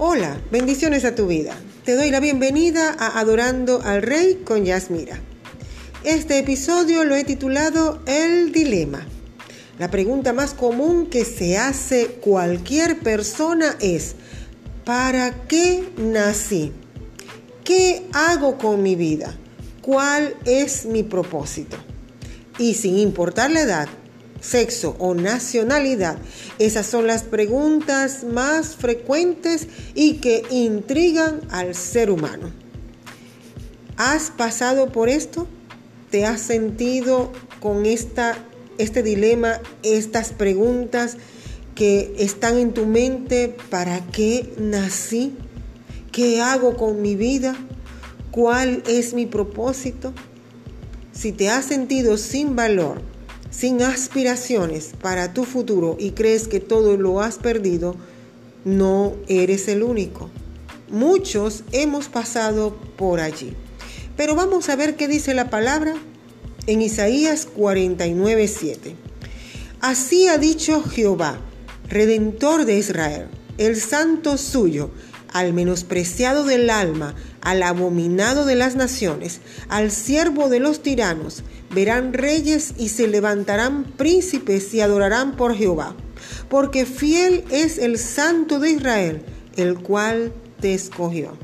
Hola, bendiciones a tu vida. Te doy la bienvenida a Adorando al Rey con Yasmira. Este episodio lo he titulado El Dilema. La pregunta más común que se hace cualquier persona es, ¿para qué nací? ¿Qué hago con mi vida? ¿Cuál es mi propósito? Y sin importar la edad, sexo o nacionalidad? Esas son las preguntas más frecuentes y que intrigan al ser humano. ¿Has pasado por esto? ¿Te has sentido con esta, este dilema, estas preguntas que están en tu mente? ¿Para qué nací? ¿Qué hago con mi vida? ¿Cuál es mi propósito? Si te has sentido sin valor, sin aspiraciones para tu futuro y crees que todo lo has perdido, no eres el único. Muchos hemos pasado por allí. Pero vamos a ver qué dice la palabra en Isaías 49, 7. Así ha dicho Jehová, Redentor de Israel, el santo suyo, al menospreciado del alma, al abominado de las naciones, al siervo de los tiranos, verán reyes y se levantarán príncipes y adorarán por Jehová, porque fiel es el santo de Israel, el cual te escogió.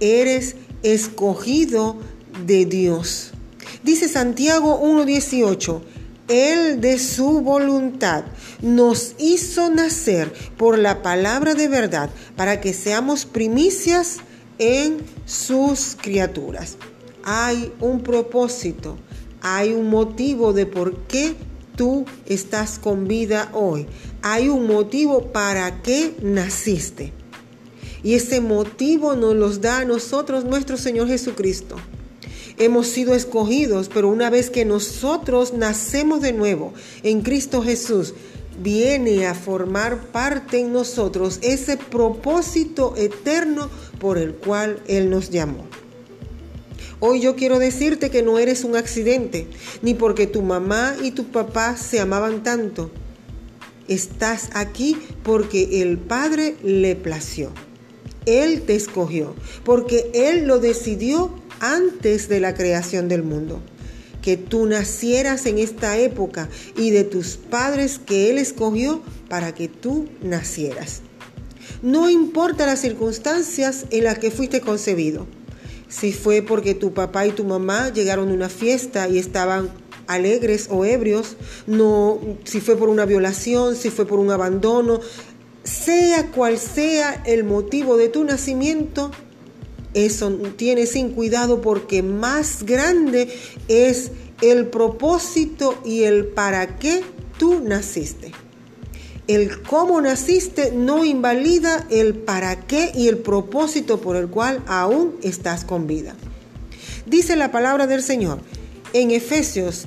Eres escogido de Dios. Dice Santiago 1.18, Él de su voluntad nos hizo nacer por la palabra de verdad para que seamos primicias en sus criaturas. Hay un propósito, hay un motivo de por qué tú estás con vida hoy. Hay un motivo para qué naciste. Y ese motivo nos los da a nosotros nuestro Señor Jesucristo. Hemos sido escogidos, pero una vez que nosotros nacemos de nuevo en Cristo Jesús, viene a formar parte en nosotros ese propósito eterno por el cual Él nos llamó. Hoy yo quiero decirte que no eres un accidente, ni porque tu mamá y tu papá se amaban tanto. Estás aquí porque el Padre le plació. Él te escogió, porque Él lo decidió antes de la creación del mundo que tú nacieras en esta época y de tus padres que Él escogió para que tú nacieras. No importa las circunstancias en las que fuiste concebido. Si fue porque tu papá y tu mamá llegaron a una fiesta y estaban alegres o ebrios, no si fue por una violación, si fue por un abandono, sea cual sea el motivo de tu nacimiento, eso tiene sin cuidado porque más grande es el propósito y el para qué tú naciste. El cómo naciste no invalida el para qué y el propósito por el cual aún estás con vida. Dice la palabra del Señor en Efesios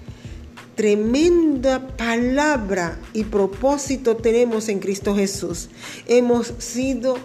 tremenda palabra y propósito tenemos en Cristo Jesús. Hemos sido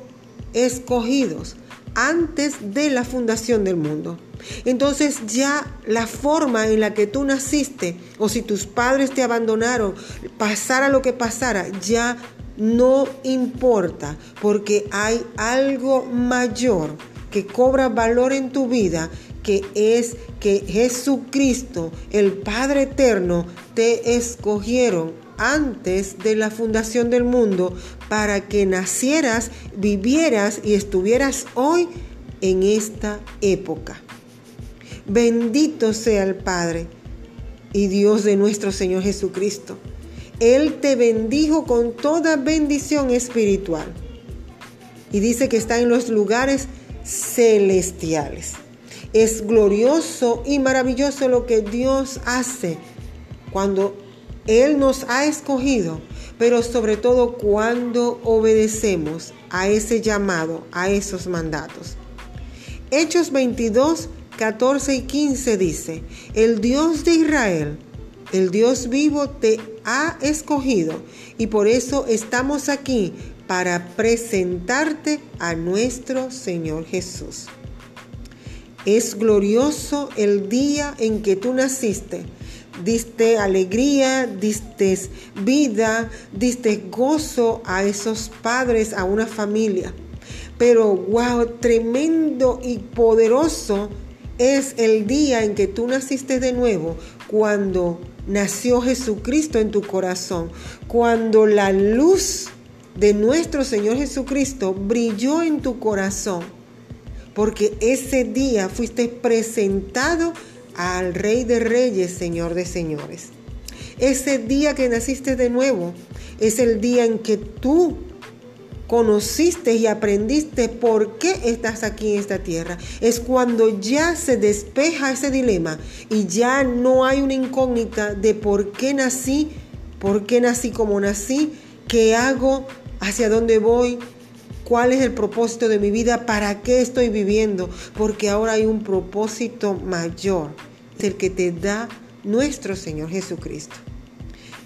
escogidos antes de la fundación del mundo. Entonces ya la forma en la que tú naciste o si tus padres te abandonaron, pasara lo que pasara, ya no importa porque hay algo mayor que cobra valor en tu vida que es que Jesucristo, el Padre Eterno, te escogieron antes de la fundación del mundo para que nacieras, vivieras y estuvieras hoy en esta época. Bendito sea el Padre y Dios de nuestro Señor Jesucristo. Él te bendijo con toda bendición espiritual. Y dice que está en los lugares celestiales. Es glorioso y maravilloso lo que Dios hace cuando Él nos ha escogido, pero sobre todo cuando obedecemos a ese llamado, a esos mandatos. Hechos 22, 14 y 15 dice, el Dios de Israel, el Dios vivo te ha escogido y por eso estamos aquí para presentarte a nuestro Señor Jesús. Es glorioso el día en que tú naciste. Diste alegría, diste vida, diste gozo a esos padres, a una familia. Pero wow, tremendo y poderoso es el día en que tú naciste de nuevo, cuando nació Jesucristo en tu corazón, cuando la luz de nuestro Señor Jesucristo brilló en tu corazón, porque ese día fuiste presentado al Rey de Reyes, Señor de Señores. Ese día que naciste de nuevo es el día en que tú conociste y aprendiste por qué estás aquí en esta tierra. Es cuando ya se despeja ese dilema y ya no hay una incógnita de por qué nací, por qué nací como nací, qué hago, hacia dónde voy, cuál es el propósito de mi vida, para qué estoy viviendo, porque ahora hay un propósito mayor, el que te da nuestro Señor Jesucristo.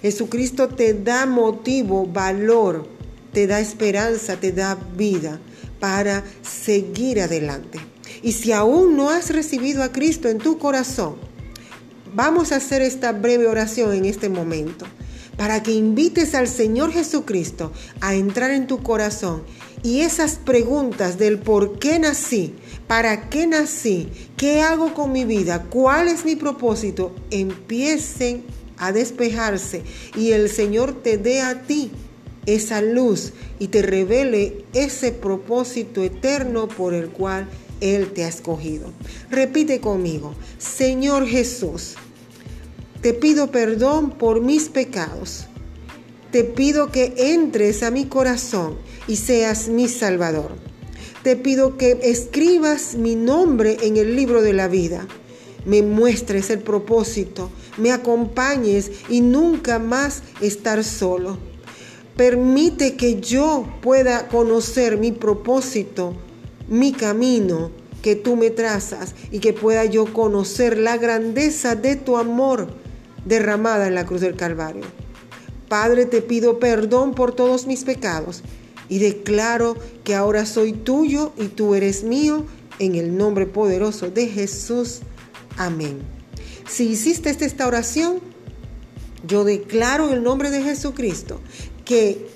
Jesucristo te da motivo, valor, te da esperanza, te da vida para seguir adelante. Y si aún no has recibido a Cristo en tu corazón, vamos a hacer esta breve oración en este momento para que invites al Señor Jesucristo a entrar en tu corazón y esas preguntas del por qué nací, para qué nací, qué hago con mi vida, cuál es mi propósito, empiecen a despejarse y el Señor te dé a ti esa luz y te revele ese propósito eterno por el cual Él te ha escogido. Repite conmigo, Señor Jesús, te pido perdón por mis pecados. Te pido que entres a mi corazón y seas mi Salvador. Te pido que escribas mi nombre en el libro de la vida. Me muestres el propósito, me acompañes y nunca más estar solo Permite que yo pueda conocer mi propósito, mi camino que tú me trazas y que pueda yo conocer la grandeza de tu amor derramada en la cruz del Calvario. Padre, te pido perdón por todos mis pecados y declaro que ahora soy tuyo y tú eres mío en el nombre poderoso de Jesús. Amén. Si hiciste esta oración, yo declaro en el nombre de Jesucristo que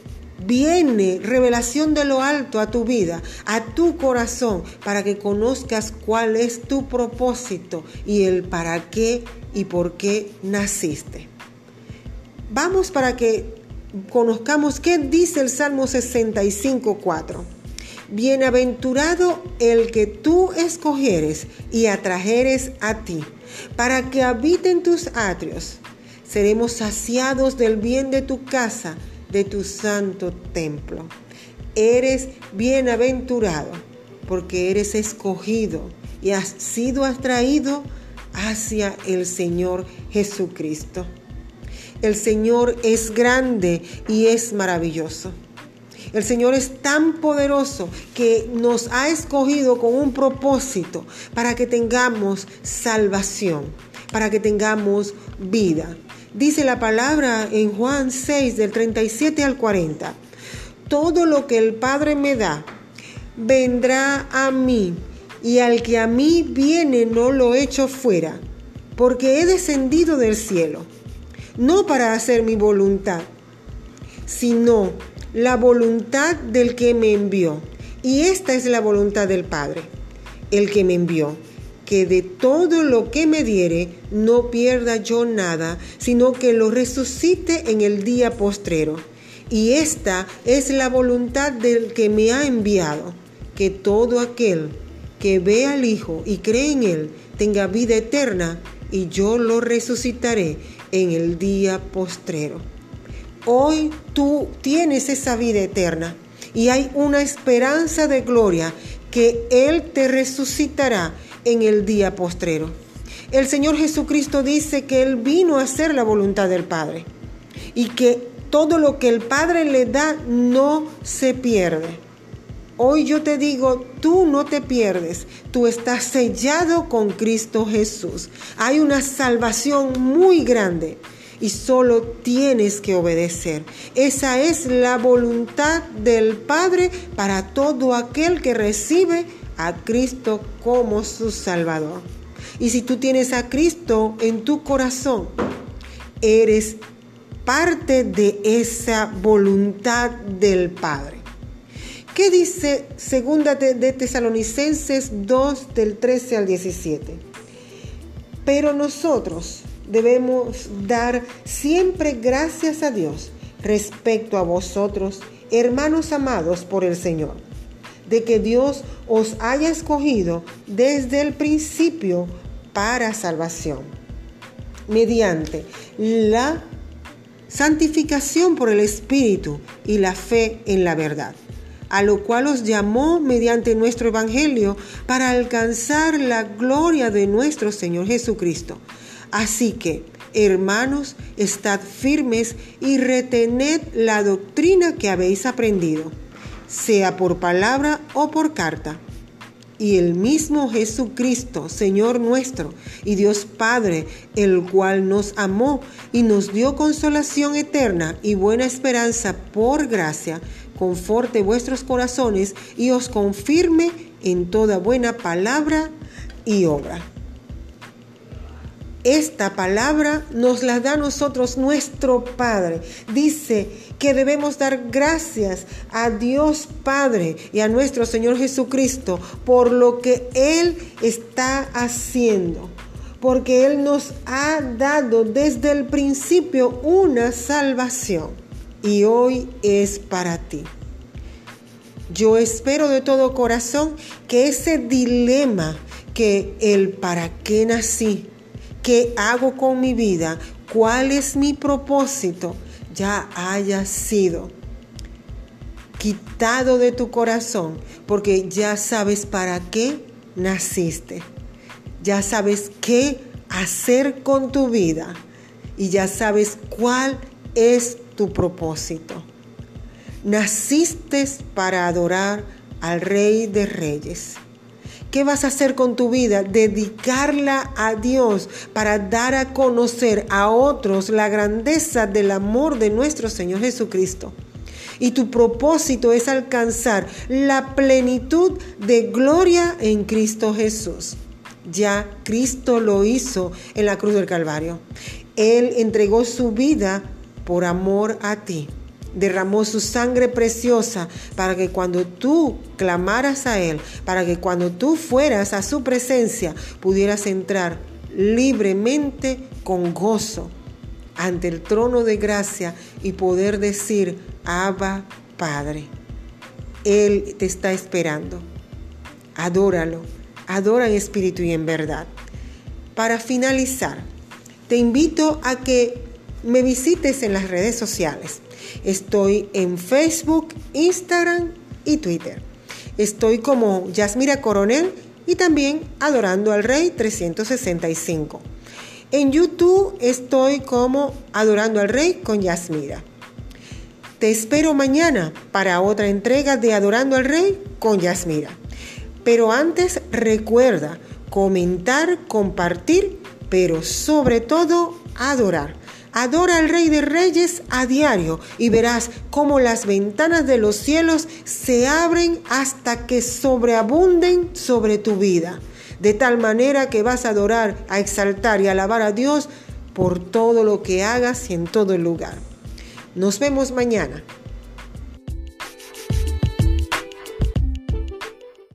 viene revelación de lo alto a tu vida, a tu corazón, para que conozcas cuál es tu propósito y el para qué y por qué naciste. Vamos para que conozcamos qué dice el Salmo 65, 4. Bienaventurado el que tú escogieres y atrajeres a ti, para que habiten tus atrios. Seremos saciados del bien de tu casa de tu santo templo. Eres bienaventurado porque eres escogido y has sido atraído hacia el Señor Jesucristo. El Señor es grande y es maravilloso. El Señor es tan poderoso que nos ha escogido con un propósito para que tengamos salvación, para que tengamos vida. Dice la palabra en Juan 6 del 37 al 40. Todo lo que el Padre me da vendrá a mí y al que a mí viene no lo echo fuera, porque he descendido del cielo, no para hacer mi voluntad, sino la voluntad del que me envió. Y esta es la voluntad del Padre, el que me envió que de todo lo que me diere no pierda yo nada, sino que lo resucite en el día postrero. Y esta es la voluntad del que me ha enviado, que todo aquel que ve al Hijo y cree en Él tenga vida eterna, y yo lo resucitaré en el día postrero. Hoy tú tienes esa vida eterna y hay una esperanza de gloria que Él te resucitará en el día postrero. El Señor Jesucristo dice que Él vino a hacer la voluntad del Padre y que todo lo que el Padre le da no se pierde. Hoy yo te digo, tú no te pierdes, tú estás sellado con Cristo Jesús. Hay una salvación muy grande y solo tienes que obedecer. Esa es la voluntad del Padre para todo aquel que recibe a Cristo como su Salvador. Y si tú tienes a Cristo en tu corazón, eres parte de esa voluntad del Padre. ¿Qué dice segunda de, Tesalonicenses 2 del 13 al 17? Pero nosotros debemos dar siempre gracias a Dios respecto a vosotros, hermanos amados por el Señor, de que Dios os haya escogido desde el principio para salvación, mediante la santificación por el Espíritu y la fe en la verdad a lo cual os llamó mediante nuestro Evangelio para alcanzar la gloria de nuestro Señor Jesucristo. Así que, hermanos, estad firmes y retened la doctrina que habéis aprendido, sea por palabra o por carta. Y el mismo Jesucristo, Señor nuestro, y Dios Padre, el cual nos amó y nos dio consolación eterna y buena esperanza por gracia, conforte vuestros corazones y os confirme en toda buena palabra y obra. Esta palabra nos la da a nosotros nuestro Padre. Dice que debemos dar gracias a Dios Padre y a nuestro Señor Jesucristo por lo que Él está haciendo. Porque Él nos ha dado desde el principio una salvación y hoy es para ti. Yo espero de todo corazón que ese dilema que el para qué nací, qué hago con mi vida, cuál es mi propósito, ya haya sido quitado de tu corazón, porque ya sabes para qué naciste, ya sabes qué hacer con tu vida y ya sabes cuál es tu propósito. Naciste para adorar al Rey de Reyes. ¿Qué vas a hacer con tu vida? Dedicarla a Dios para dar a conocer a otros la grandeza del amor de nuestro Señor Jesucristo. Y tu propósito es alcanzar la plenitud de gloria en Cristo Jesús. Ya Cristo lo hizo en la cruz del Calvario. Él entregó su vida por amor a ti. Derramó su sangre preciosa para que cuando tú clamaras a Él, para que cuando tú fueras a su presencia, pudieras entrar libremente con gozo ante el trono de gracia y poder decir, Abba Padre. Él te está esperando. Adóralo, adora en espíritu y en verdad. Para finalizar, te invito a que me visites en las redes sociales. Estoy en Facebook, Instagram y Twitter. Estoy como Yasmira Coronel y también Adorando al Rey 365. En YouTube estoy como Adorando al Rey con Yasmira. Te espero mañana para otra entrega de Adorando al Rey con Yasmira. Pero antes recuerda comentar, compartir, pero sobre todo adorar. Adora al Rey de Reyes a diario y verás cómo las ventanas de los cielos se abren hasta que sobreabunden sobre tu vida. De tal manera que vas a adorar, a exaltar y alabar a Dios por todo lo que hagas y en todo el lugar. Nos vemos mañana.